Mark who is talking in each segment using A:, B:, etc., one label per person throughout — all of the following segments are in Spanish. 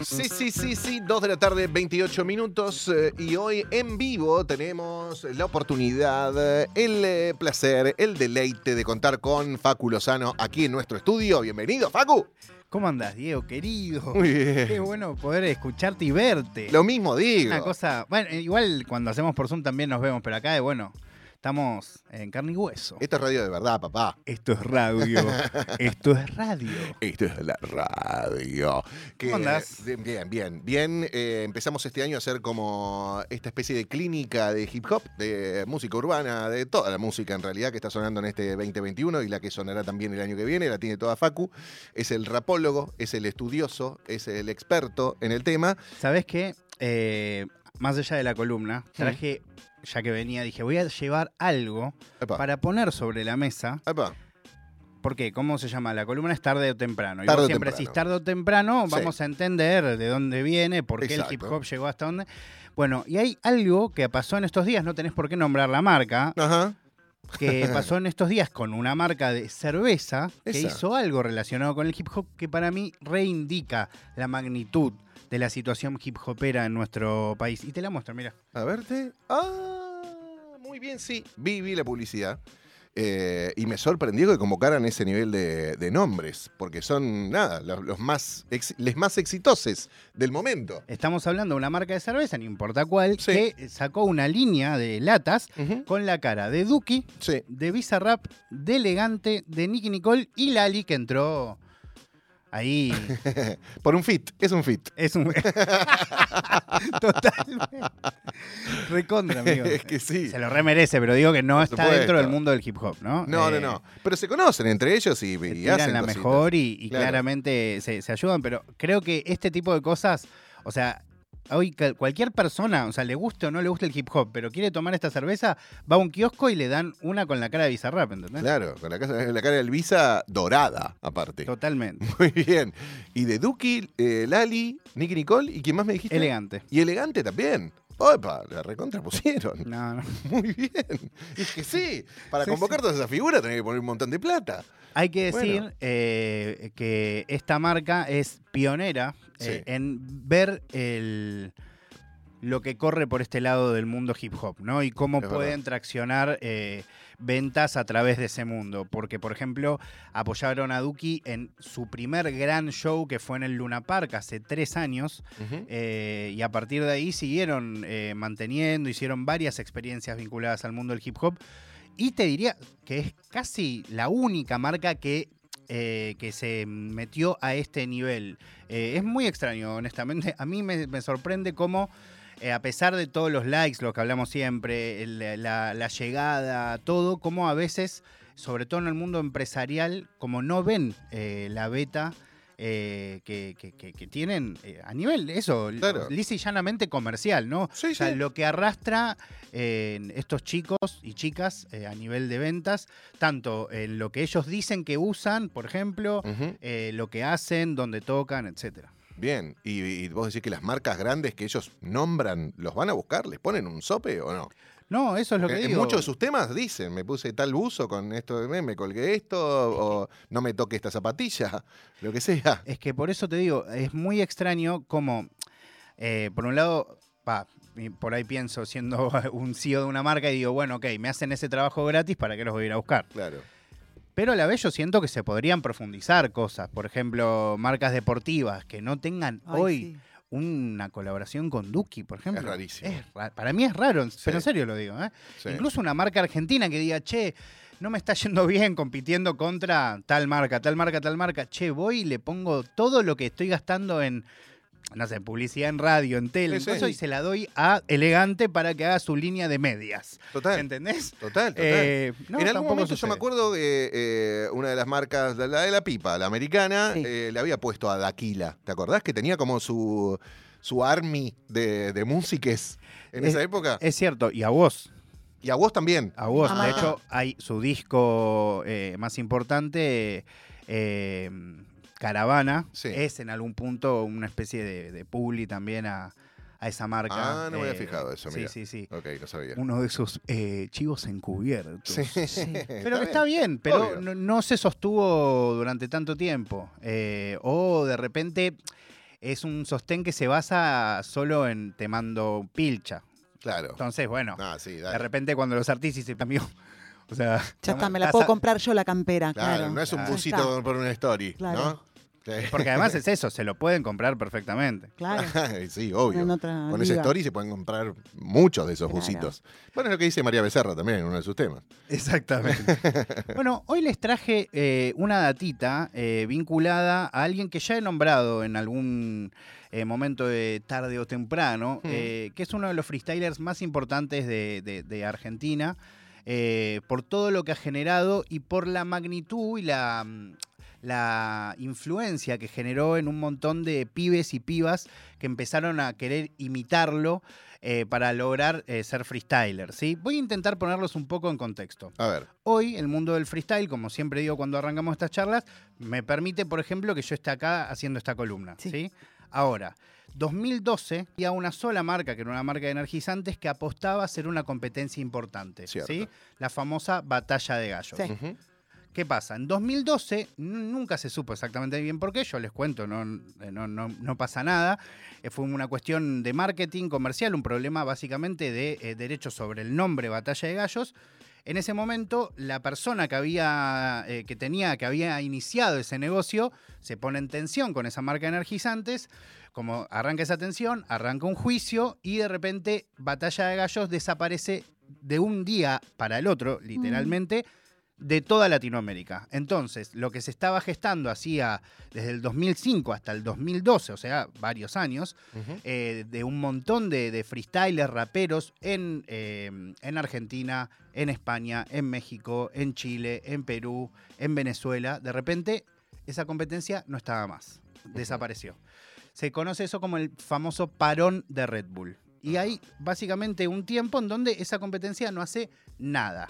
A: Sí, sí, sí, sí, 2 de la tarde, 28 minutos eh, y hoy en vivo tenemos la oportunidad, eh, el eh, placer, el deleite de contar con Facu Lozano aquí en nuestro estudio. Bienvenido, Facu.
B: ¿Cómo andás, Diego, querido?
A: Muy bien.
B: Qué bueno poder escucharte y verte.
A: Lo mismo digo.
B: Una cosa, bueno, igual cuando hacemos por Zoom también nos vemos, pero acá, eh, bueno, estamos en carne y hueso.
A: Esto es radio de verdad, papá.
B: Esto es radio. Esto es radio.
A: Esto es la radio.
B: ¿Cómo andás?
A: Bien, bien, bien. Eh, empezamos este año a hacer como esta especie de clínica de hip hop, de música urbana, de toda la música en realidad que está sonando en este 2021 y la que sonará también el año que viene, la tiene toda Facu. Es el rapólogo, es el estudioso, es el experto en el tema.
B: ¿Sabés qué? Eh, más allá de la columna, traje, ya que venía, dije, voy a llevar algo
A: Epa,
B: para poner sobre la mesa.
A: epa.
B: ¿Por qué? ¿Cómo se llama? La columna es tarde o temprano. Y
A: Tarde
B: vos
A: o
B: siempre
A: temprano.
B: decís tarde o temprano,
A: Sí.
B: vamos a entender de dónde viene, por qué el hip hop llegó hasta dónde. Bueno, y hay algo que pasó en estos días, no tenés por qué nombrar la marca,
A: Ajá.
B: que pasó en estos días con una marca de cerveza que hizo algo relacionado con el hip hop que para mí reindica la magnitud de la situación hip hopera en nuestro país. Y te la muestro, mira.
A: A verte. Ah, muy bien, sí. Vi, vi la publicidad. Eh, y me sorprendió que convocaran ese nivel de, de nombres, porque son, nada, los, los más, ex- les más exitosos del momento.
B: Estamos hablando de una marca de cerveza, no importa cuál,
A: Sí.
B: que sacó una línea de latas con la cara de Duki,
A: Sí.
B: de Bizarrap, de Elegante, de Nicky Nicole y Lali que entró ahí.
A: Por un fit, es un fit.
B: Es un. Totalmente. Recontra, amigo.
A: Es que sí.
B: Se lo remerece, pero digo que no
A: Por
B: está
A: supuesto.
B: dentro del mundo del hip hop, ¿no?
A: No, no,
B: Eh,
A: no. Pero se conocen entre ellos y,
B: se
A: y hacen
B: la
A: cositas.
B: mejor y, y
A: Claro.
B: claramente se, se ayudan, pero creo que este tipo de cosas, o sea, hoy cualquier persona, o sea, le guste o no le guste el hip hop, pero quiere tomar esta cerveza, va a un kiosco y le dan una con la cara de Bizarrap, ¿entendés?
A: Claro, con la, casa, la cara del Visa dorada, aparte.
B: Totalmente.
A: Muy bien. Y de Duki, eh, Lali, Nicky Nicole, ¿y quién más me dijiste?
B: Elegante.
A: Y elegante también. Opa, la recontrapusieron.
B: No, no.
A: Muy bien. Es que sí, para
B: Sí,
A: convocar todas esas figuras tenés que poner un montón de plata.
B: Hay que decir
A: Bueno.
B: eh, que esta marca es pionera eh,
A: Sí.
B: en ver el, lo que corre por este lado del mundo hip hop, ¿no? Y cómo
A: Es
B: pueden
A: verdad.
B: traccionar eh, ventas a través de ese mundo. Porque, por ejemplo, apoyaron a Duki en su primer gran show que fue en el Luna Park hace tres años. eh, y a partir de ahí siguieron eh, manteniendo, hicieron varias experiencias vinculadas al mundo del hip hop. Y te diría que es casi la única marca que, eh, que se metió a este nivel. Eh, es muy extraño, honestamente. A mí me, me sorprende cómo, eh, a pesar de todos los likes, lo que hablamos siempre, el- la, la llegada, todo, como a veces, sobre todo en el mundo empresarial, como no ven eh, la beta. eh, que, que- que- que tienen eh, a nivel, eso,
A: Claro.
B: lisa y llanamente comercial, ¿no?
A: Sí,
B: O sea,
A: sí.
B: lo que arrastra eh, estos chicos y chicas eh, a nivel de ventas, tanto en lo que ellos dicen que usan, por ejemplo, lo que hacen, donde tocan, etcétera.
A: Bien. Y, y vos decís que las marcas grandes que ellos nombran, ¿los van a buscar? ¿Les ponen un sope o no?
B: No, eso es lo que
A: en, en
B: digo.
A: muchos de sus temas dicen, me puse tal buzo con esto, de me, colgué esto, o no me toque esta zapatilla, lo que sea.
B: Es que por eso te digo, es muy extraño como, eh, por un lado, va, por ahí pienso siendo un CEO de una marca y digo, bueno, ok, me hacen ese trabajo gratis, ¿para qué los voy a ir a buscar?
A: Claro.
B: Pero a la vez yo siento que se podrían profundizar cosas. Por ejemplo, marcas deportivas que no tengan
C: Ay,
B: hoy
C: sí.
B: una colaboración con Duki, por ejemplo.
A: Es rarísimo.
B: Es ra- para mí es raro, pero en serio lo digo. ¿eh?
A: Sí.
B: Incluso una marca argentina que diga, che, no me está yendo bien compitiendo contra tal marca, tal marca, tal marca. Che, voy y le pongo todo lo que estoy gastando en, no sé, publicidad en radio, en tele, en
A: Sí,
B: y se la doy a Elegante para que haga su línea de medias.
A: Total.
B: ¿Entendés?
A: Total, total.
B: Eh, no,
A: en algún momento yo me acuerdo que eh, una de las marcas, la la de la pipa, la americana,
C: Sí.
A: eh, le había puesto a Daquila. ¿Te acordás que tenía como su, su army de, de músiques en
B: Es-
A: esa época?
B: Es cierto, y a vos,
A: y a vos también.
B: a vos.
C: Ah.
B: De hecho, hay su disco eh, más importante, eh, Caravana,
A: Sí.
B: es en algún punto una especie de, de publi también a, a esa marca.
A: Ah, no me había
B: Eh,
A: fijado eso, mira.
B: Sí, sí, sí.
A: Ok, no sabía.
B: Uno de esos eh, chivos encubiertos.
A: Sí.
B: Pero está bien, pero no, no se sostuvo durante tanto tiempo. Eh, o de repente es un sostén que se basa solo en te mando pilcha.
A: Claro.
B: Entonces, bueno,
A: Ah, sí,
B: de repente cuando los artistas se cambió. O sea,
C: Ya está, me la puedo
B: a-
C: comprar yo la campera,
A: Claro,
C: claro.
A: no es un
B: Claro.
A: busito por una story,
C: Claro.
A: ¿no? Sí.
B: Porque además es eso, se lo pueden comprar perfectamente.
C: Claro.
A: sí, obvio.
C: En otra
A: Con esa
C: liga.
A: story se pueden comprar muchos de esos
C: Claro.
A: busitos. Bueno, es lo que dice María Becerra también en uno de sus temas.
B: Exactamente. bueno, hoy les traje eh, una datita eh, vinculada a alguien que ya he nombrado en algún eh, momento de tarde o temprano,
A: Hmm.
B: eh, que es uno de los freestylers más importantes de, de- de Argentina, eh, por todo lo que ha generado y por la magnitud y la, la influencia que generó en un montón de pibes y pibas que empezaron a querer imitarlo eh, para lograr eh, ser freestyler. ¿sí? Voy a intentar ponerlos un poco en contexto.
A: A ver.
B: Hoy el mundo del freestyle, como siempre digo cuando arrancamos estas charlas, me permite, por ejemplo, que yo esté acá haciendo esta columna. ¿sí?
C: Sí.
B: Ahora, 2012 había una sola marca, que era una marca de energizantes, que apostaba a ser una competencia importante.
A: Cierto.
B: ¿sí? La famosa batalla de gallos.
C: Sí.
B: ¿Qué pasa? En 2012 n- nunca se supo exactamente bien por qué, yo les cuento, no, eh, no, no- pasa nada. Eh, fue una cuestión de marketing comercial, un problema básicamente de eh, derechos sobre el nombre Batalla de Gallos. En ese momento, la persona que había, que tenía, que había iniciado ese negocio, se pone en tensión con esa marca de energizantes. Como arranca esa tensión, arranca un juicio y de repente Batalla de Gallos desaparece de un día para el otro, literalmente, de toda Latinoamérica. Entonces, lo que se estaba gestando hacía desde el 2005 hasta el 2012, o sea, varios años, eh, de un montón de, de freestylers, raperos en, eh, en Argentina, en España, en México, en Chile, en Perú, en Venezuela. De repente, esa competencia no estaba más, desapareció. Se conoce eso como el famoso parón de Red Bull. Y hay básicamente un tiempo en donde esa competencia no hace nada.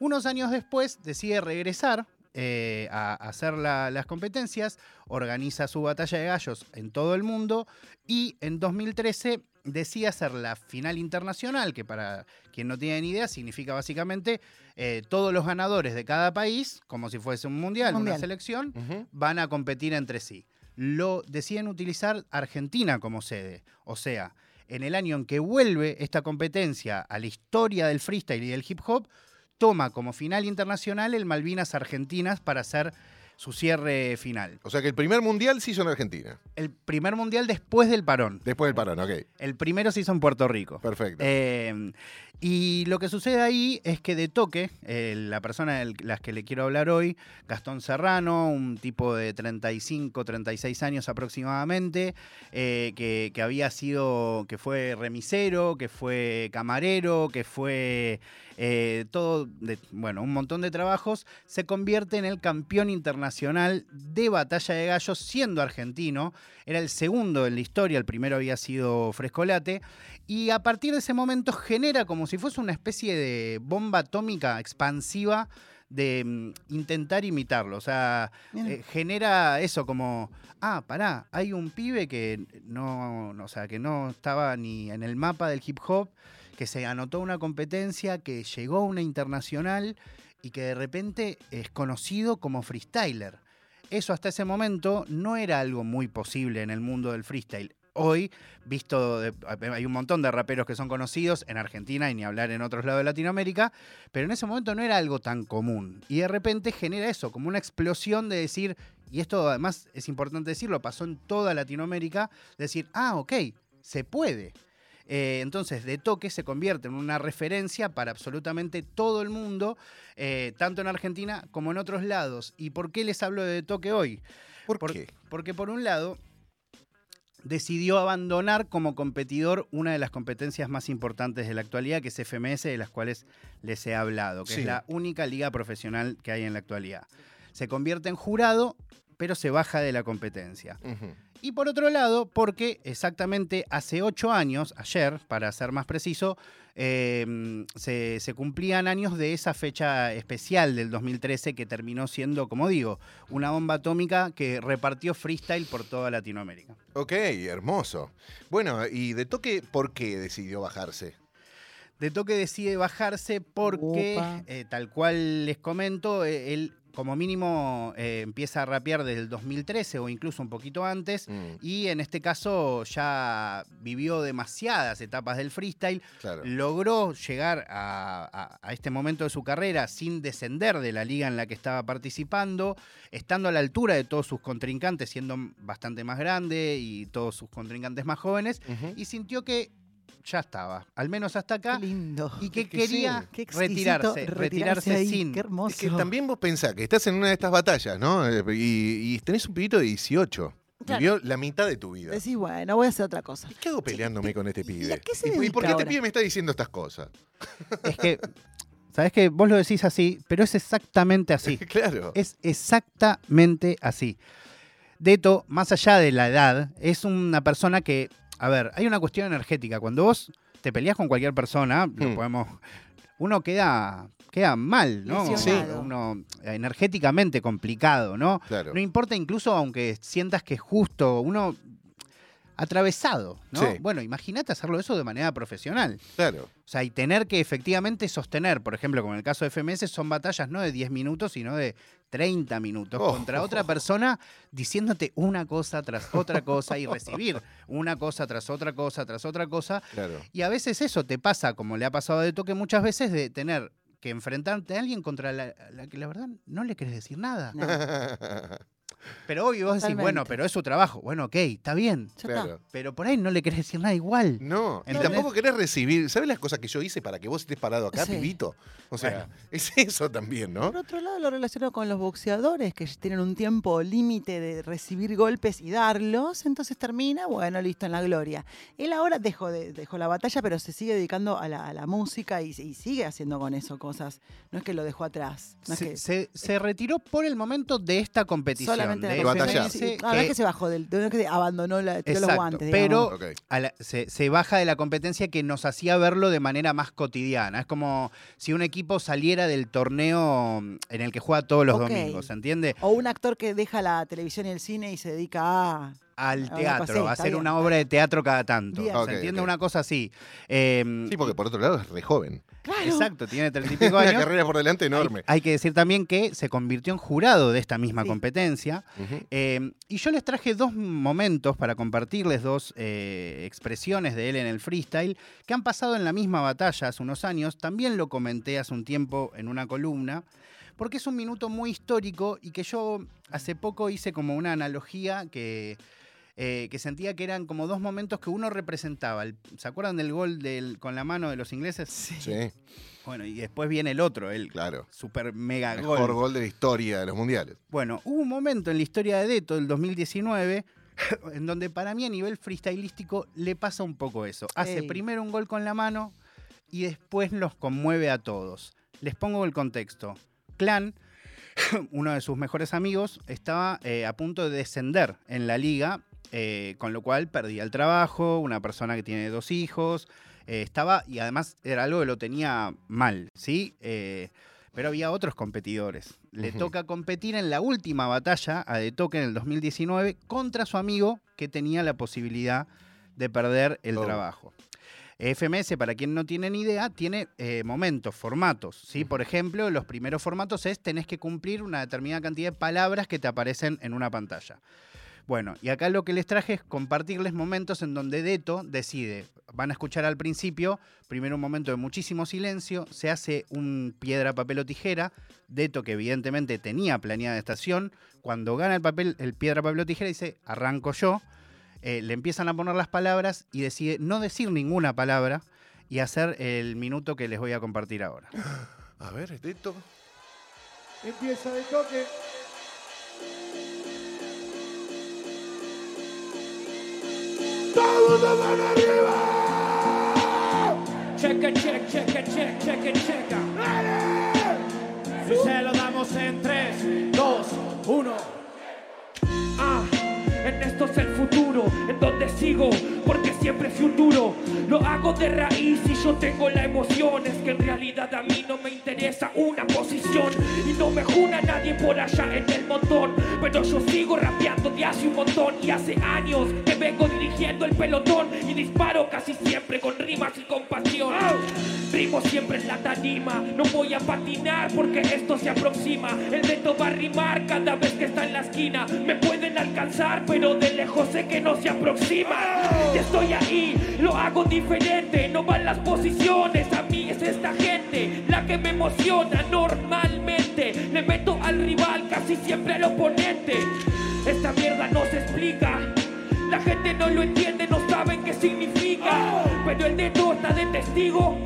B: Unos años después decide regresar eh, a hacer la- las competencias, organiza su batalla de gallos en todo el mundo y en 2013 decide hacer la final internacional, que para quien no tiene ni idea significa básicamente eh, todos los ganadores de cada país, como si fuese un mundial, una selección, van a competir entre sí. Lo deciden utilizar Argentina como sede. O sea, en el año en que vuelve esta competencia a la historia del freestyle y del hip hop, toma como final internacional el Malvinas Argentinas para hacer su cierre final.
A: O sea que el primer mundial se hizo en Argentina.
B: El primer mundial después del parón.
A: Después del parón, ok.
B: El primero se hizo en Puerto Rico.
A: Perfecto.
B: Eh, y lo que sucede ahí es que de toque, eh, la persona de las que le quiero hablar hoy, Gastón Serrano, un tipo de 35, 36 años aproximadamente, eh, que, que había sido, que fue remisero, que fue camarero, que fue todo, de- bueno, un montón de trabajos, se convierte en el campeón internacional de batalla de gallos siendo argentino. Era el segundo en la historia, el primero había sido Frescolate. Y a partir de ese momento genera como si fuese una especie de bomba atómica expansiva de mm, intentar imitarlo. O sea, eh, genera eso como, ah, pará, hay un pibe que no, no, o sea, que no estaba ni en el mapa del hip hop, que se anotó una competencia, que llegó a una internacional y que de repente es conocido como freestyler. Eso hasta ese momento no era algo muy posible en el mundo del freestyle. Hoy, visto, hay un montón de raperos que son conocidos en Argentina y ni hablar en otros lados de Latinoamérica, pero en ese momento no era algo tan común. Y de repente genera eso, como una explosión de decir, y esto además es importante decirlo, pasó en toda Latinoamérica, decir, ah, ok, se puede. Eh, entonces, de toque se convierte en una referencia para absolutamente todo el mundo, eh, tanto en Argentina como en otros lados. ¿Y por qué les hablo de de toque hoy?
A: ¿Por,
B: por-
A: qué?
B: Porque por un lado, decidió abandonar como competidor una de las competencias más importantes de la actualidad, que es FMS, de las cuales les he hablado, que
A: Sí.
B: es la única liga profesional que hay en la actualidad. Se convierte en jurado pero se baja de la competencia. Y por otro lado, porque exactamente hace ocho años, ayer, para ser más preciso, eh, se, se cumplían años de esa fecha especial del 2013 que terminó siendo, como digo, una bomba atómica que repartió freestyle por toda Latinoamérica.
A: Ok, hermoso. Bueno, y de toque, ¿por qué decidió bajarse?
B: De Toque decide bajarse porque, eh, tal cual les comento, eh, él como mínimo eh, empieza a rapear desde el 2013 o incluso un poquito antes.
A: Mm,
B: Y en este caso ya vivió demasiadas etapas del freestyle,
A: claro.
B: logró llegar a, a- a este momento de su carrera sin descender de la liga en la que estaba participando, estando a la altura de todos sus contrincantes, siendo bastante más grande y todos sus contrincantes más jóvenes, y sintió que ya estaba, al menos hasta acá,
C: Qué lindo.
B: y que quería
A: sí.
C: Qué exquisito
B: retirarse, retirarse
C: ahí,
B: sin.
C: Qué hermoso.
A: Es que también vos pensás que estás en una de estas batallas, ¿no? Eh, Y, y tenés un pibito de 18.
C: Claro.
A: Vivió la mitad de tu vida.
C: Decís, bueno, voy a hacer otra cosa.
A: ¿Y qué hago peleándome con este
C: ¿y- y
A: pibe?
C: a qué se
A: ¿Y, por- qué este pibe me está diciendo estas cosas?
B: Es que, ¿sabés que Vos lo decís así, pero es exactamente así.
A: claro.
B: Es exactamente así. Deto, más allá de la edad, es una persona que, a ver, hay una cuestión energética. Cuando vos te peleas con cualquier persona, lo
A: Hmm.
B: podemos, uno queda, queda mal, ¿no?
C: Lesionado.
B: Uno energéticamente complicado, ¿no?
A: Claro.
B: No importa incluso aunque sientas que es justo, uno atravesado, ¿no?
A: Sí.
B: Bueno, imagínate hacerlo eso de manera profesional.
A: Claro.
B: O sea, y tener que efectivamente sostener, por ejemplo, como en el caso de FMS, son batallas no de 10 minutos, sino de 30 minutos
A: Oh.
B: contra otra persona diciéndote una cosa tras otra cosa y recibir una cosa tras otra cosa tras otra cosa.
A: Claro.
B: Y a veces eso te pasa, como le ha pasado de toque muchas veces, de tener que enfrentarte a alguien contra la, la que la verdad no le querés decir nada.
C: No,
B: Pero obvio vos decís,
C: Totalmente.
B: bueno, pero es su trabajo. Bueno, ok, está bien.
C: ya está.
A: claro.
B: Pero por ahí no le querés decir nada igual.
A: No, y
B: ¿Entendés?
A: tampoco querés recibir. ¿Sabes las cosas que yo hice para que vos estés parado acá,
C: Sí.
A: pibito? O sea,
B: Bueno.
A: es eso también, ¿no?
C: Por otro lado, lo relaciono con los boxeadores que tienen un tiempo límite de recibir golpes y darlos, entonces termina, bueno, listo, en la gloria. Él ahora dejó, de, dejó la batalla, pero se sigue dedicando a la, a la música y, y sigue haciendo con eso cosas. No es que lo dejó atrás. No es
B: Se,
C: que
B: se- se retiró por el momento de esta competición. De
C: es que se bajó del, que abandonó la, tiró los
B: Exacto,
C: guantes.
B: pero- a la- se, se baja de la competencia que nos hacía verlo de manera más cotidiana. Es como si un equipo saliera del torneo en el que juega todos los
C: Ok.
B: domingos, ¿se entiende?
C: O un actor que deja la televisión y el cine y se dedica a.
B: Al teatro, a hacer
C: bien,
B: una obra de teatro cada tanto.
C: Bien.
B: ¿Se entiende? Una cosa así. Eh,
A: Sí, porque por otro lado es re joven.
C: Claro.
B: Exacto, tiene treinta y pico
A: Una
B: años.
A: carrera por delante enorme.
B: Hay, hay que decir también que se convirtió en jurado de esta misma
C: Sí.
B: competencia. Eh, y yo les traje dos momentos para compartirles dos eh, expresiones de él en el freestyle que han pasado en la misma batalla hace unos años. También lo comenté hace un tiempo en una columna, porque es un minuto muy histórico y que yo hace poco hice como una analogía que, eh, que sentía que eran como dos momentos que uno representaba. El- ¿Se acuerdan del gol del, con la mano de los ingleses?
A: Sí,
B: Bueno, y después viene el otro, el
A: claro.
B: super mega
A: Mejor gol de la historia de los mundiales.
B: bueno, hubo un momento en la historia de Deto, del 2019, en donde para mí a nivel freestylístico le pasa un poco eso. Hace
C: Ey.
B: primero un gol con la mano y después los conmueve a todos. Les pongo el contexto. Clan, uno de sus mejores amigos, estaba eh, a punto de descender en la liga, eh, con lo cual perdía el trabajo, una persona que tiene dos hijos, eh, estaba, y además era algo que lo tenía mal, ¿sí? Eh, pero había otros competidores. Le toca competir en la última batalla a De Toque en el 2019 contra su amigo que tenía la posibilidad de perder el
A: Oh.
B: trabajo. FMS, para quien no tiene ni idea, tiene eh, momentos, formatos. ¿sí? Por ejemplo, los primeros formatos es tenés que cumplir una determinada cantidad de palabras que te aparecen en una pantalla. Bueno, y acá lo que les traje es compartirles momentos en donde Deto decide, van a escuchar al principio, primero un momento de muchísimo silencio, se hace un piedra, papel o tijera, Deto que evidentemente tenía planeada estación, cuando gana el papel, el piedra, papel o tijera dice, arranco yo, eh, le empiezan a poner las palabras y decide no decir ninguna palabra y hacer el minuto que les voy a compartir ahora.
A: A ver, Deto.
D: Empieza de toque. Checa, check, checa, check, checa, checa. Y se lo damos en 3, 2, 1. bien, esto es el futuro, en donde sigo, siempre fui un duro. Lo hago de raíz y yo tengo la emoción. Es que en realidad a mí no me interesa una posición y no me juna nadie por allá en el montón. Pero yo sigo rapeando de hace un montón y hace años que vengo dirigiendo el pelotón y disparo casi siempre con rimas y con pasión. Rimo siempre en la tarima, no voy a patinar porque esto se aproxima. El reto va a rimar cada vez que está en la esquina. Me pueden alcanzar, pero de lejos sé que no se aproxima. Y estoy ahí, lo hago diferente, no van las posiciones. A mí es esta gente la que me emociona normalmente. Le meto al rival, casi siempre al oponente. Esta mierda no se explica. La gente no lo entiende, no saben qué significa. Pero el dedo está de testigo.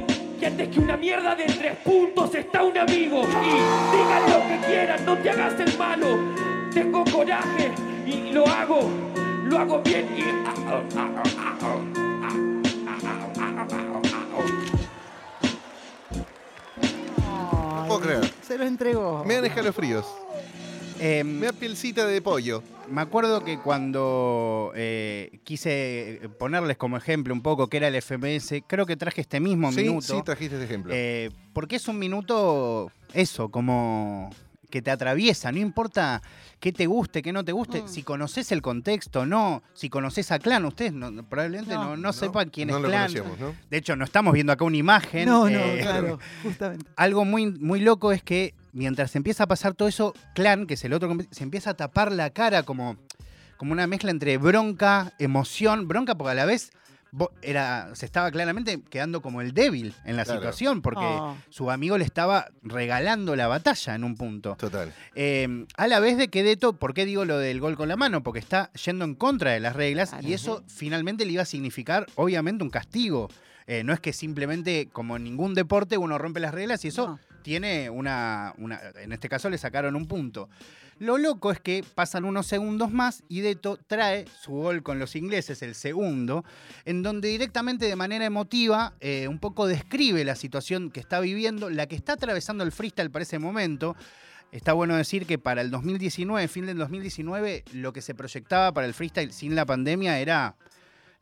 D: Y antes que una mierda de tres puntos está un amigo. Y digan lo que quieran, no te hagas el malo. Tengo coraje y lo hago, lo hago bien y.
A: No puedo creer.
C: Se lo entregó.
A: Me dan escalofríos.
B: Em,
A: Me da pielcita de pollo.
B: Me acuerdo que cuando eh, quise ponerles como ejemplo un poco qué era el FMS, creo que traje este mismo
A: Sí,
B: minuto.
A: sí, trajiste ese ejemplo.
B: eh, porque es un minuto, eso, como que te atraviesa, no importa qué te guste, qué no te guste,
C: Mm.
B: si conoces el contexto, no, si conoces a Clan, ustedes no- probablemente no,
C: No.
B: no sepan quién
A: no
B: es
A: lo
B: Clan. De hecho, no estamos viendo acá una imagen.
C: No, no,
B: eh,
C: claro, justamente.
B: algo muy, muy loco es que mientras empieza a pasar todo eso, Clan, que es el otro, se empieza a tapar la cara como, como una mezcla entre bronca, emoción, bronca porque a la vez era, se estaba claramente quedando como el débil en la
A: Claro.
B: situación porque
C: Oh.
B: su amigo le estaba regalando la batalla en un punto.
A: Total.
B: Eh, a la vez de que Deto, ¿por qué digo lo del gol con la mano? Porque está yendo en contra de las reglas
C: Claro.
B: y eso finalmente le iba a significar, obviamente, un castigo. Eh, no es que simplemente, como en ningún deporte, uno rompe las reglas y eso
C: No.
B: tiene una, una- En este caso le sacaron un punto. Lo loco es que pasan unos segundos más y Deto trae su gol con los ingleses, el segundo, en donde directamente de manera emotiva eh, un poco describe la situación que está viviendo, la que está atravesando el freestyle para ese momento. Está bueno decir que para el 2019, fin del 2019, lo que se proyectaba para el freestyle sin la pandemia era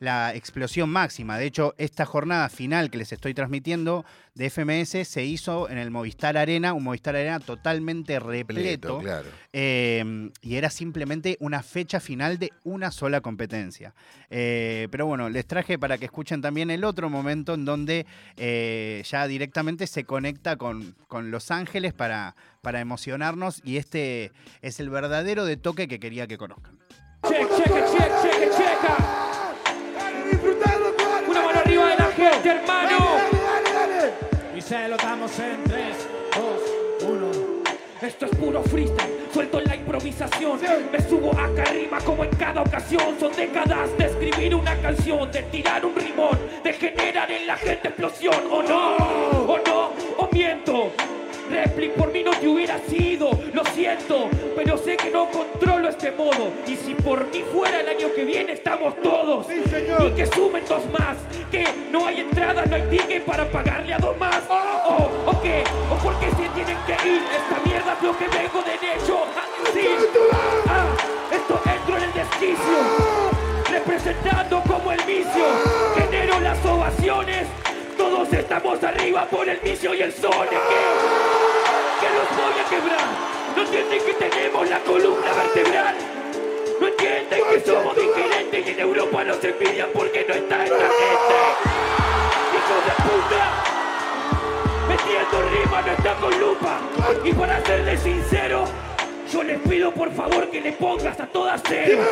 B: la explosión máxima. De hecho, esta jornada final que les estoy transmitiendo de FMS se hizo en el Movistar Arena, un Movistar Arena totalmente repleto.
A: Pleto, claro.
B: Eh, y era simplemente una fecha final de una sola competencia. Eh, pero bueno, les traje para que escuchen también el otro momento en donde eh, ya directamente se conecta con, con Los Ángeles para, para emocionarnos y este es el verdadero de toque que quería que conozcan.
D: Check, checa, check, de la gente, hermano.
E: Y se lo damos en 3, 2, 1.
D: Esto es puro freestyle, suelto en la improvisación. Me subo acá arriba como en cada ocasión. Son décadas de escribir una canción, de tirar un rimón, de generar en la gente explosión. ¿O no? ¿O no? ¿O miento? Por mí no te hubiera sido, lo siento, pero sé que no controlo este modo. Y si por mí fuera el año que viene, estamos todos. Y que sumen dos más, que no hay entrada, no hay ticket para pagarle a dos más. O, o qué, o por qué se tienen que ir. Esta mierda es lo que vengo de hecho. Ah, sí. Ah, esto entro en el desquicio, representando como el vicio. Genero las ovaciones. Todos estamos arriba por el vicio y el sol. ¿De qué? Los voy a quebrar. No entienden que tenemos la columna vertebral. No entienden que somos diferentes y en Europa nos envidian porque no está esta gente. Hijos de puta. Metiendo rima no está con lupa. Y para serles sincero, yo les pido por favor que le pongas a todas cero.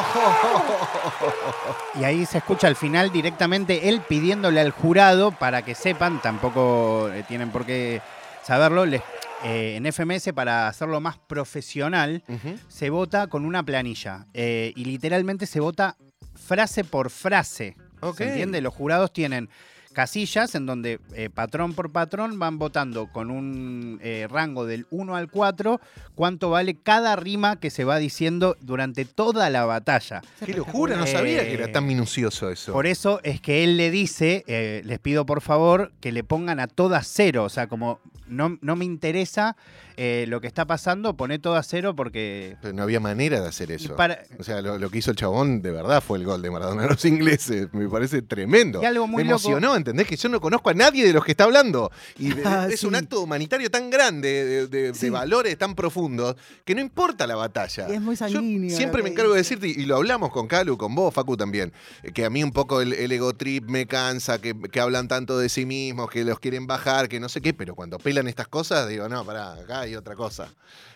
B: Y ahí se escucha al final directamente él pidiéndole al jurado para que sepan, tampoco eh, tienen por qué saberlo, les- eh, en FMS para hacerlo más profesional se vota con una planilla eh, y literalmente se vota frase por frase. ¿Se entiende? Los jurados tienen casillas en donde eh, patrón por patrón van votando con un eh, rango del 1 al 4 cuánto vale cada rima que se va diciendo durante toda la batalla.
A: Qué locura, no sabía que era
B: Eh,
A: tan minucioso eso.
B: Por eso es que él le dice, eh, les pido por favor que le pongan a todas cero, o sea, como no, no me interesa eh, lo que está pasando, poné todo a cero porque...
A: Pero no había manera de hacer eso.
B: para-
A: O sea, lo, lo que hizo el chabón de verdad fue el gol de Maradona a los ingleses. Me parece tremendo.
B: Y algo muy
A: Me
B: loco-
A: emocionó, ¿entendés? Que yo no conozco a nadie de los que está hablando. Y de-
C: Ah,
A: es un acto humanitario tan grande, de, de- de
C: Sí.
A: valores tan profundos, que no importa la batalla.
C: Y es muy
A: Yo
C: sanguíneo
A: siempre me encargo de decirte, y lo hablamos con Calu, con vos, Facu también, que a mí un poco el, el ego trip me cansa, que, que hablan tanto de sí mismos, que los quieren bajar, que no sé qué, pero cuando pelan estas cosas, digo, no, pará, acá hay otra cosa.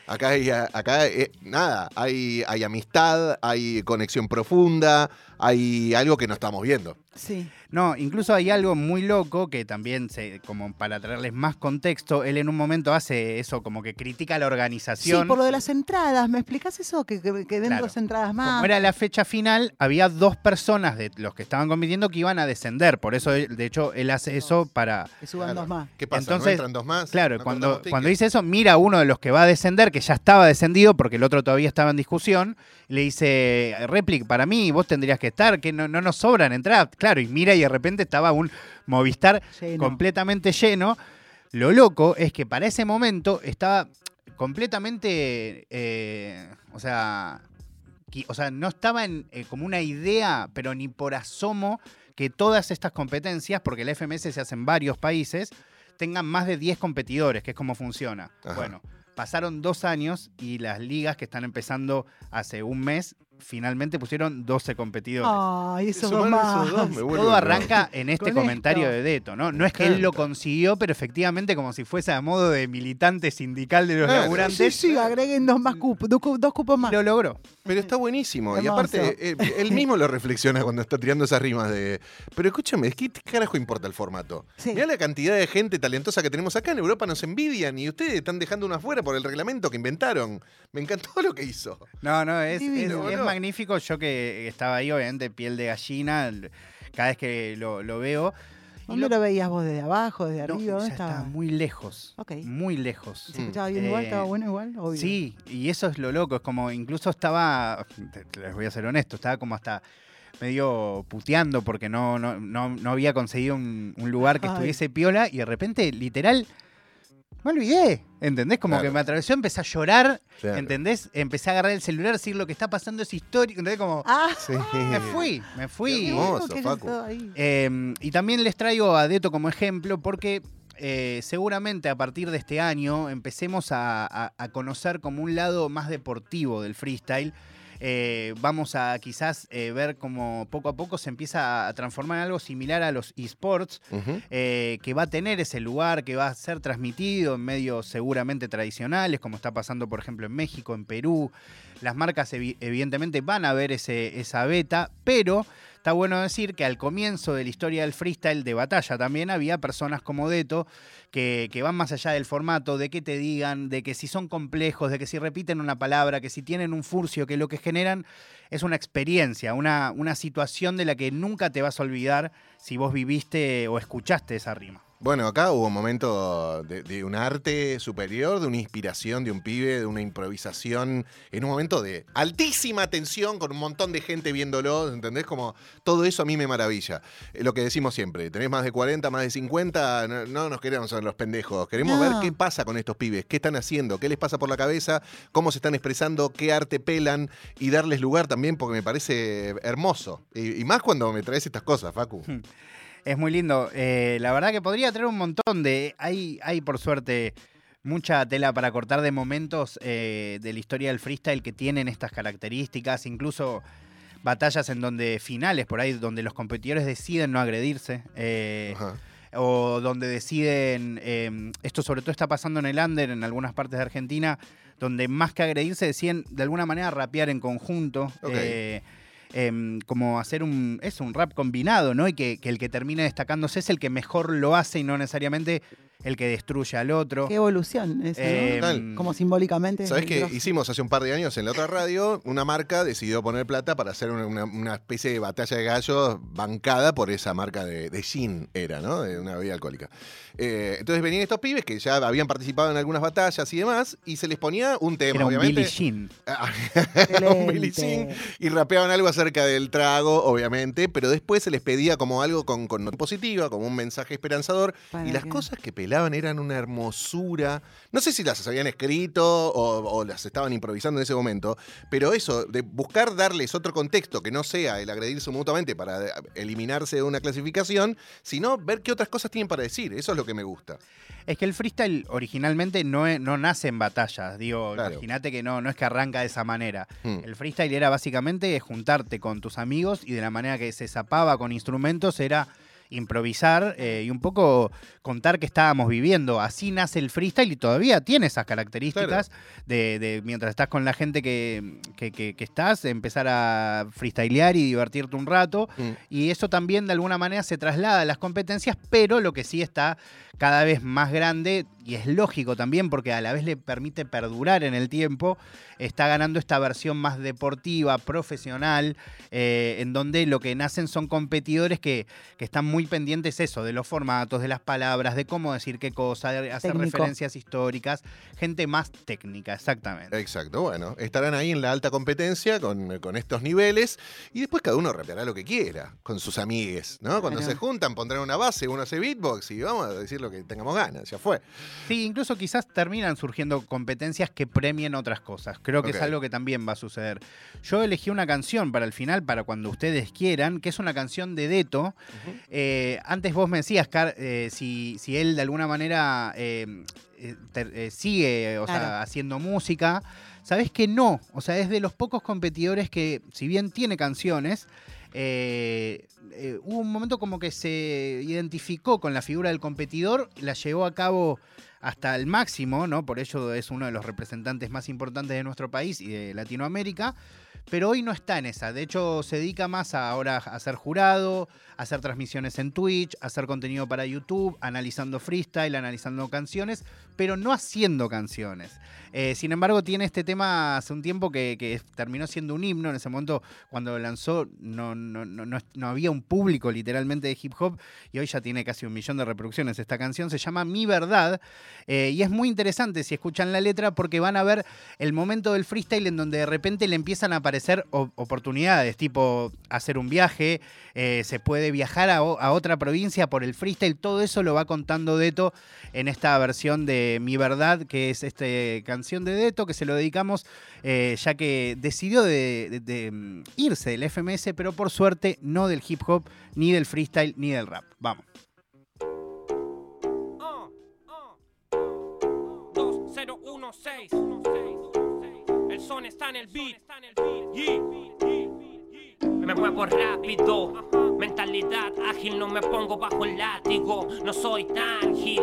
A: Acá hay, acá, eh, nada, hay, hay amistad, hay conexión profunda, hay algo que no estamos viendo.
C: Sí.
B: No, incluso hay algo muy loco que también, se, como para traerles más contexto, él en un momento hace eso, como que critica la
C: Sí,
B: organización.
C: por lo de las entradas. ¿Me explicas eso? Que, que, que den
B: Claro.
C: dos entradas más.
B: Como era la fecha final, había dos personas de los que estaban compitiendo que iban a descender. Por eso, de hecho, él hace eso para.
C: Que suban
A: Claro.
C: dos más.
A: ¿Qué pasa? ¿No
B: Entonces,
A: entran dos más?
B: Claro,
A: ¿No
B: cuando, cuando dice eso, mira a uno de los que va a descender, que ya estaba descendido porque el otro todavía estaba en discusión, le dice, Replic, para mí vos tendrías que estar, que no, no nos sobran entradas. Claro, y mira y de repente estaba un Movistar
C: Lleno.
B: completamente lleno. Lo loco es que para ese momento estaba completamente, eh, o sea, o sea, no estaba en eh, como una idea, pero ni por asomo, que todas estas competencias, porque la FMS se hace en varios países, tengan más de 10 competidores, que es como funciona.
A: Ajá.
B: Bueno, pasaron dos años y las ligas que están empezando hace un mes, finalmente pusieron 12 competidores.
C: Ay, esos
A: Sumaron
C: dos
A: esos
C: más.
A: dos, me vuelvo
B: Todo
A: loco.
B: arranca en este
C: Con
B: comentario
C: esto.
B: de Deto, ¿no? No es que él lo consiguió, pero efectivamente como si fuese a modo de militante sindical de los
A: Claro.
C: Sí,
B: laburantes,
C: sí, agreguen dos más cupos, dos, cu- dos cupos más.
B: lo logró.
A: Pero está buenísimo. Y
C: Hermoso.
A: aparte, eh, él mismo lo reflexiona cuando está tirando esas rimas de. Pero escúchame, ¿qué carajo importa el formato?
C: Sí.
A: Mirá la cantidad de gente talentosa que tenemos acá en Europa, nos envidian y ustedes están dejando una afuera por el reglamento que inventaron. Me encantó lo que hizo.
B: No, no, es,
C: Divino.
B: es- es
A: No.
B: Magnífico. Yo que estaba ahí, obviamente, piel de gallina, cada vez que lo, lo veo. Y
C: ¿Dónde lo veías vos? ¿Desde abajo? ¿Desde
B: no,
C: arriba?
B: ya
C: ¿Dónde
B: está
C: estaba?
B: muy lejos. Muy lejos.
C: ¿Se escuchaba bien igual?
B: Eh,
C: ¿Estaba bueno igual? Obvio.
B: Sí, y eso es lo loco. Es como, incluso estaba, les voy a ser honesto, estaba como hasta medio puteando porque no, no, no, no había conseguido un, un lugar que
C: Ay.
B: estuviese piola y de repente, literal, me olvidé. ¿Entendés? Como
A: Claro.
B: que me atravesó, empecé a llorar.
A: Claro.
B: ¿Entendés? Empecé a agarrar el celular, decir lo que está pasando es histórico. ¿Entendés? Como,
C: Ah,
A: Sí.
B: me fui, me fui.
A: Hermoso, Facu.
B: Eh, y también les traigo a Deto como ejemplo porque eh, seguramente a partir de este año empecemos a, a- a conocer como un lado más deportivo del freestyle. Eh, vamos a quizás eh, ver como poco a poco se empieza a transformar en algo similar a los esports, eh, que va a tener ese lugar, que va a ser transmitido en medios seguramente tradicionales, como está pasando por ejemplo en México, en Perú. Las marcas evi- evidentemente van a ver ese, esa beta, pero está bueno decir que al comienzo de la historia del freestyle de batalla también había personas como Deto que, van más allá del formato, de que te digan, de que si son complejos, de que si repiten una palabra, que si tienen un furcio, que lo que generan es una experiencia, una situación de la que nunca te vas a olvidar si vos viviste o escuchaste esa rima.
A: Bueno, acá hubo un momento de, de un arte superior, de una inspiración de un pibe, de una improvisación, en un momento de altísima tensión con un montón de gente viéndolo, ¿entendés? Como todo eso a mí me maravilla. Eh, lo que decimos siempre, tenés más de 40, más de 50, no, no nos queremos ser los pendejos, queremos
C: No.
A: ver qué pasa con estos pibes, qué están haciendo, qué les pasa por la cabeza, cómo se están expresando, qué arte pelan y darles lugar también porque me parece hermoso. Y, y más cuando me traes estas cosas, Facu.
B: Es muy lindo. Eh, la verdad que podría traer un montón de. Hay, hay por suerte mucha tela para cortar de momentos eh, de la historia del freestyle que tienen estas características, incluso batallas en donde finales por ahí donde los competidores deciden no agredirse. eh, o donde deciden, eh, esto sobre todo está pasando en el under, en algunas partes de Argentina, donde más que agredirse deciden de alguna manera rapear en conjunto. Em, como hacer un, es un rap combinado, ¿no? Y que, que el que termine destacándose es el que mejor lo hace y no necesariamente el que destruye al otro.
C: Qué evolución.
B: Em.
C: Como simbólicamente.
A: ¿Sabes qué? Hicimos hace un par de años en la otra radio, una marca decidió poner plata para hacer una, especie de batalla de gallos bancada por esa marca de, de gin, era, ¿no? De una bebida alcohólica. Eh, entonces venían estos pibes que ya habían participado en algunas batallas y demás, y se les ponía un tema,
B: Era un
A: obviamente.
B: Billie Jean.
A: Un Billie Jean, y rapeaban algo acerca del trago, obviamente, pero después se les pedía como algo con, con nota positiva, como un mensaje esperanzador,
C: Para
A: y las cosas que pelaban eran una hermosura. No sé si las habían escrito o, o las estaban improvisando en ese momento, pero eso, de buscar darles otro contexto que no sea el agredirse mutuamente para eliminarse de una clasificación, sino ver qué otras cosas tienen para decir. Eso es lo que me gusta.
B: Es que el freestyle originalmente no, es- no nace en batallas. Digo,
A: Claro.
B: imagínate que no, no es que arranca de esa manera.
A: Hmm.
B: El freestyle era básicamente juntarte con tus amigos y de la manera que se zapaba con instrumentos era improvisar eh, y un poco contar que estábamos viviendo. Así nace el freestyle y todavía tiene esas características de, de mientras estás con la gente que, que- que- que estás, empezar a freestylear y divertirte un rato.
A: Mm.
B: Y eso también de alguna manera se traslada a las competencias, pero lo que sí está cada vez más grande, y es lógico también porque a la vez le permite perdurar en el tiempo, está ganando esta versión más deportiva, profesional, eh, en donde lo que nacen son competidores que, que están muy pendientes eso, de los formatos, de las palabras, de cómo decir qué cosa, de hacer
C: Técnico.
B: referencias históricas, gente más técnica, exactamente.
A: Exacto, bueno, estarán ahí en la alta competencia con, con estos niveles y después cada uno rapeará lo que quiera con sus amigues, ¿no? Cuando
C: Claro.
A: se juntan pondrán una base, uno hace beatbox y vamos a decir lo que tengamos ganas, ya fue.
B: Sí, incluso quizás terminan surgiendo competencias que premien otras cosas. Creo que es algo que también va a suceder. Yo elegí una canción para el final, para cuando ustedes quieran, que es una canción de Deto. Eh, antes vos me decías, Car, eh, si, si él de alguna manera eh, sigue o sea,
C: Claro.
B: haciendo música. Sabés que no. O sea, es de los pocos competidores que, si bien tiene canciones, eh, eh, hubo un momento como que se identificó con la figura del competidor, la llevó a cabo hasta el máximo, ¿no? Por ello es uno de los representantes más importantes de nuestro país y de Latinoamérica. Pero hoy no está en esa. De hecho, se dedica más a ahora a ser jurado, a hacer transmisiones en Twitch, a hacer contenido para YouTube, analizando freestyle, analizando canciones, pero no haciendo canciones. Eh, sin embargo, tiene este tema hace un tiempo que, terminó siendo un himno. En ese momento, cuando lanzó, no, no, no, no- no había un público literalmente de hip hop y hoy ya tiene casi un millón de reproducciones. Esta canción se llama Mi Verdad eh, y es muy interesante si escuchan la letra porque van a ver el momento del freestyle en donde de repente le empiezan a aparecer o- oportunidades, tipo hacer un viaje, eh, se puede viajar a, otra provincia por el freestyle, todo eso lo va contando Deto en esta versión de Mi Verdad, que es esta canción de Deto, que se lo dedicamos eh, ya que decidió de, de- de, mm, irse del FMS, pero por suerte no del hip hop, ni del freestyle, ni del rap. Vamos.
F: 2016. El son está en el beat. Me muevo rápido, mentalidad ágil, no me pongo bajo el látigo, no soy tan gil.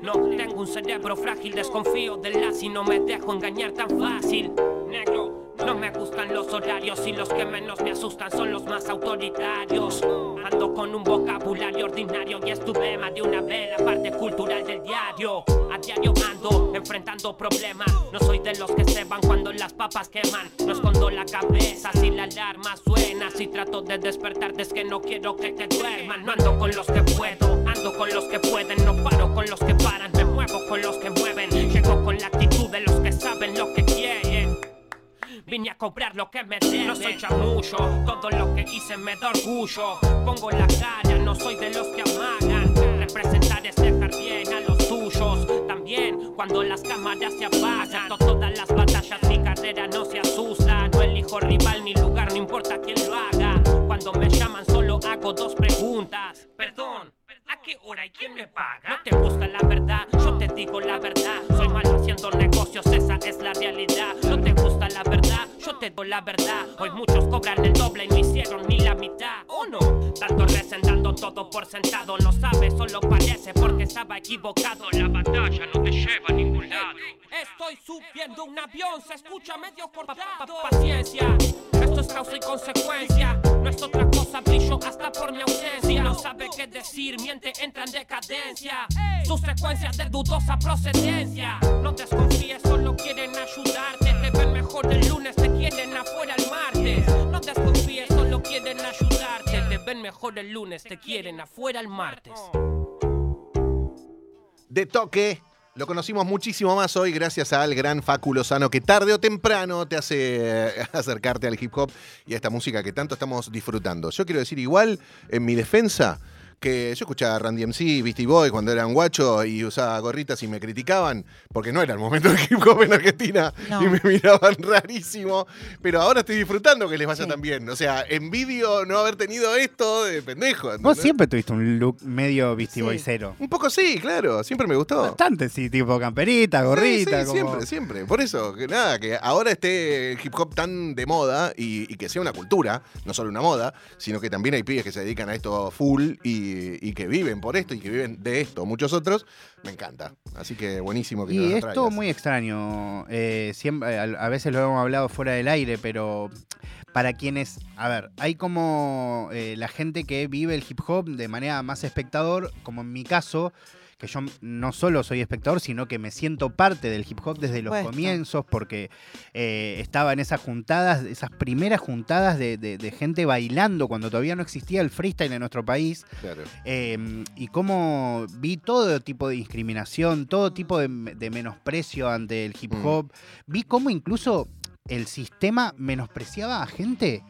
F: No tengo un cerebro frágil, desconfío del las y no me dejo engañar tan fácil. Negro, no me gustan los horarios y los que menos me asustan son los más autoritarios. Ando con un vocabulario ordinario y estuve más de una vez la parte cultural del diario. Diario ando enfrentando problemas. No soy de los que se van cuando las papas queman. No escondo la cabeza si la alarma suena. Si trato de despertarte es que no quiero que te duerman. No ando con los que puedo, ando con los que pueden. No paro con los que paran, me muevo con los que mueven. Llego con la actitud de los que saben lo que quieren. Vine a cobrar lo que me deben. No soy chamullo, todo lo que hice me da orgullo. Pongo la cara, no soy de los que amagan. Representar es dejar bien a los cuando las cámaras se apagan. To- Todas las batallas, mi carrera no se asusta. No elijo rival ni lugar, no importa quién lo haga. Cuando me llaman solo hago dos preguntas. Perdón. ¿A qué hora y quién me paga? No te gusta la verdad, yo te digo la verdad. Soy malo haciendo negocios, esa es la realidad. La verdad. Hoy muchos cobran el doble y no hicieron ni la mitad. ¿O no? Tanto recendando todo por sentado. No sabe, solo parece porque estaba equivocado. La batalla no te lleva a ningún lado. Estoy subiendo un avión, se escucha medio cortado. Paciencia, esto es causa y consecuencia. No es otra cosa, brillo hasta por mi ausencia. No sabe qué decir, miente, entra en decadencia. Sus secuencias de dudosa procedencia. No desconfíes, solo quieren ayudarte. Te ven mejor el lunes, te quieren afuera el martes. No desconfíes, solo quieren ayudarte. Te ven mejor el lunes, te quieren afuera el martes.
A: De toque. Lo conocimos muchísimo más hoy gracias al gran Facu Lozano que tarde o temprano te hace acercarte al hip hop y a esta música que tanto estamos disfrutando. Yo quiero decir igual, en mi defensa, que yo escuchaba Randy MC, Beastie Boy cuando eran guachos y usaba gorritas y me criticaban porque no era el momento del hip hop en Argentina
C: No.
A: y me miraban rarísimo. Pero ahora estoy disfrutando que les vaya
C: Sí.
A: tan bien. O sea, envidio no haber tenido esto de pendejo.
B: Vos
A: ¿entendés?
B: siempre tuviste un look medio Beastie
C: Sí.
B: Boy cero.
A: Un poco sí, claro, siempre me gustó.
B: Bastante, sí, tipo camperita, gorrita.
A: Sí, sí,
B: como-
A: siempre, siempre. Por eso, que nada, que ahora esté el hip hop tan de moda y, y que sea una cultura, no solo una moda, sino que también hay pibes que se dedican a esto full y, y que viven por esto y que viven de esto, muchos otros, me encanta. Así que buenísimo que
B: Y es todo muy extraño. eh, siempre, a, a veces lo hemos hablado fuera del aire, pero para quienes. A ver, hay como eh, la gente que vive el hip hop de manera más espectador, como en mi caso. Que yo no solo soy espectador, sino que me siento parte del hip hop desde los comienzos, porque eh, estaba en esas juntadas, esas primeras juntadas de, de- de gente bailando cuando todavía no existía el freestyle en nuestro país.
A: Claro.
B: Eh, y cómo vi todo tipo de discriminación, todo tipo de, de menosprecio ante el hip
A: Mm.
B: hop. Vi cómo incluso el sistema menospreciaba a gente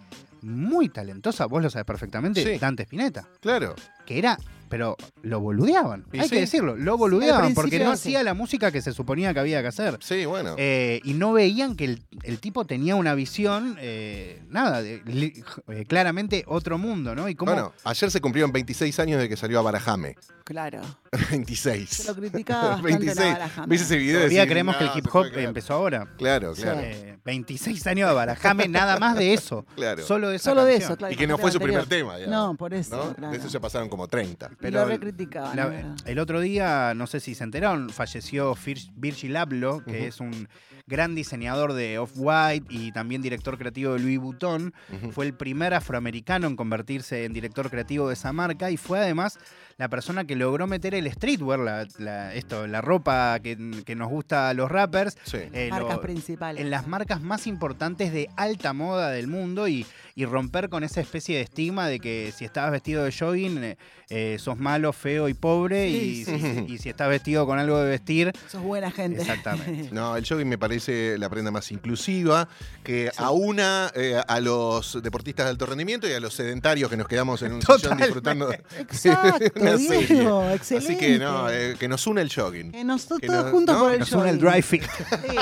B: muy talentosa, vos lo sabes perfectamente,
A: Sí.
B: Dante Spinetta,
A: Claro.
B: que era, pero lo boludeaban,
A: Y
B: hay
A: sí.
B: que decirlo, lo boludeaban porque no
C: sí.
B: hacía la música que se suponía que había que hacer.
A: Sí, bueno.
B: Eh, y no veían que el, el tipo tenía una visión, eh, nada, de- li- eh, claramente otro mundo, ¿no? Y cómo
A: Bueno, ayer se cumplieron 26 años de que salió a Barajame.
C: Claro.
A: 26.
C: Se lo criticaba bastante
A: 26.
C: la Barajame.
A: ¿Viste ese video?
B: todavía creemos que el
A: "No,
B: hip hop
A: puede creer".
B: empezó ahora.
A: Claro, claro.
B: Eh, 26 años de Barajame, nada más de eso.
A: Claro.
B: Solo de esa
C: Solo de eso, claro.
A: y que no fue su primer tema,
C: No, por eso,
A: ¿no?
C: claro.
A: De eso ya pasaron como 30.
C: Y
B: pero
C: lo
B: el-
C: recriticaban.
B: La- el otro día, no sé si se enteraron, falleció Virgil Abloh, que es un gran diseñador de Off-White y también director creativo de Louis Vuitton. Fue el primer afroamericano en convertirse en director creativo de esa marca y fue además la persona que logró meter el streetwear, la, la- esto, la ropa que, que nos gusta a los rappers,
A: Sí.
B: eh, lo-
C: Marcas principales.
B: en las marcas más importantes de alta moda del mundo y, y romper con esa especie de estigma de que si estabas vestido de jogging eh, eh, sos malo, feo y pobre y,
C: Sí,
B: y si estás vestido con algo de vestir,
C: Sos buena gente.
B: exactamente.
A: No, el jogging me parece la prenda más inclusiva, que aúna eh, a los deportistas de alto rendimiento y a los sedentarios que nos quedamos en un sillón disfrutando de
C: Exacto,
A: una serie.
C: Diego, excelente.
A: Así que no, eh, que nos une el jogging.
C: Que nos
A: que
C: todos
A: no-
C: juntos
A: no,
C: por el
B: Nos une el fit.
C: Sí,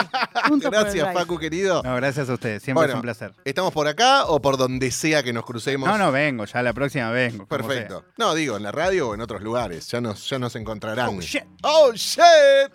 A: Gracias,
C: drive.
A: Facu, querido.
B: No, gracias a ustedes, siempre
A: Bueno,
B: es un placer.
A: ¿Estamos por acá o por donde sea que nos crucemos?
B: No, no vengo, ya la próxima vengo.
A: Perfecto. No, digo, en la radio o en otros lugares. Ya nos, ya nos encontrarán.
B: Oh, shit.
A: ¡Oh, shit!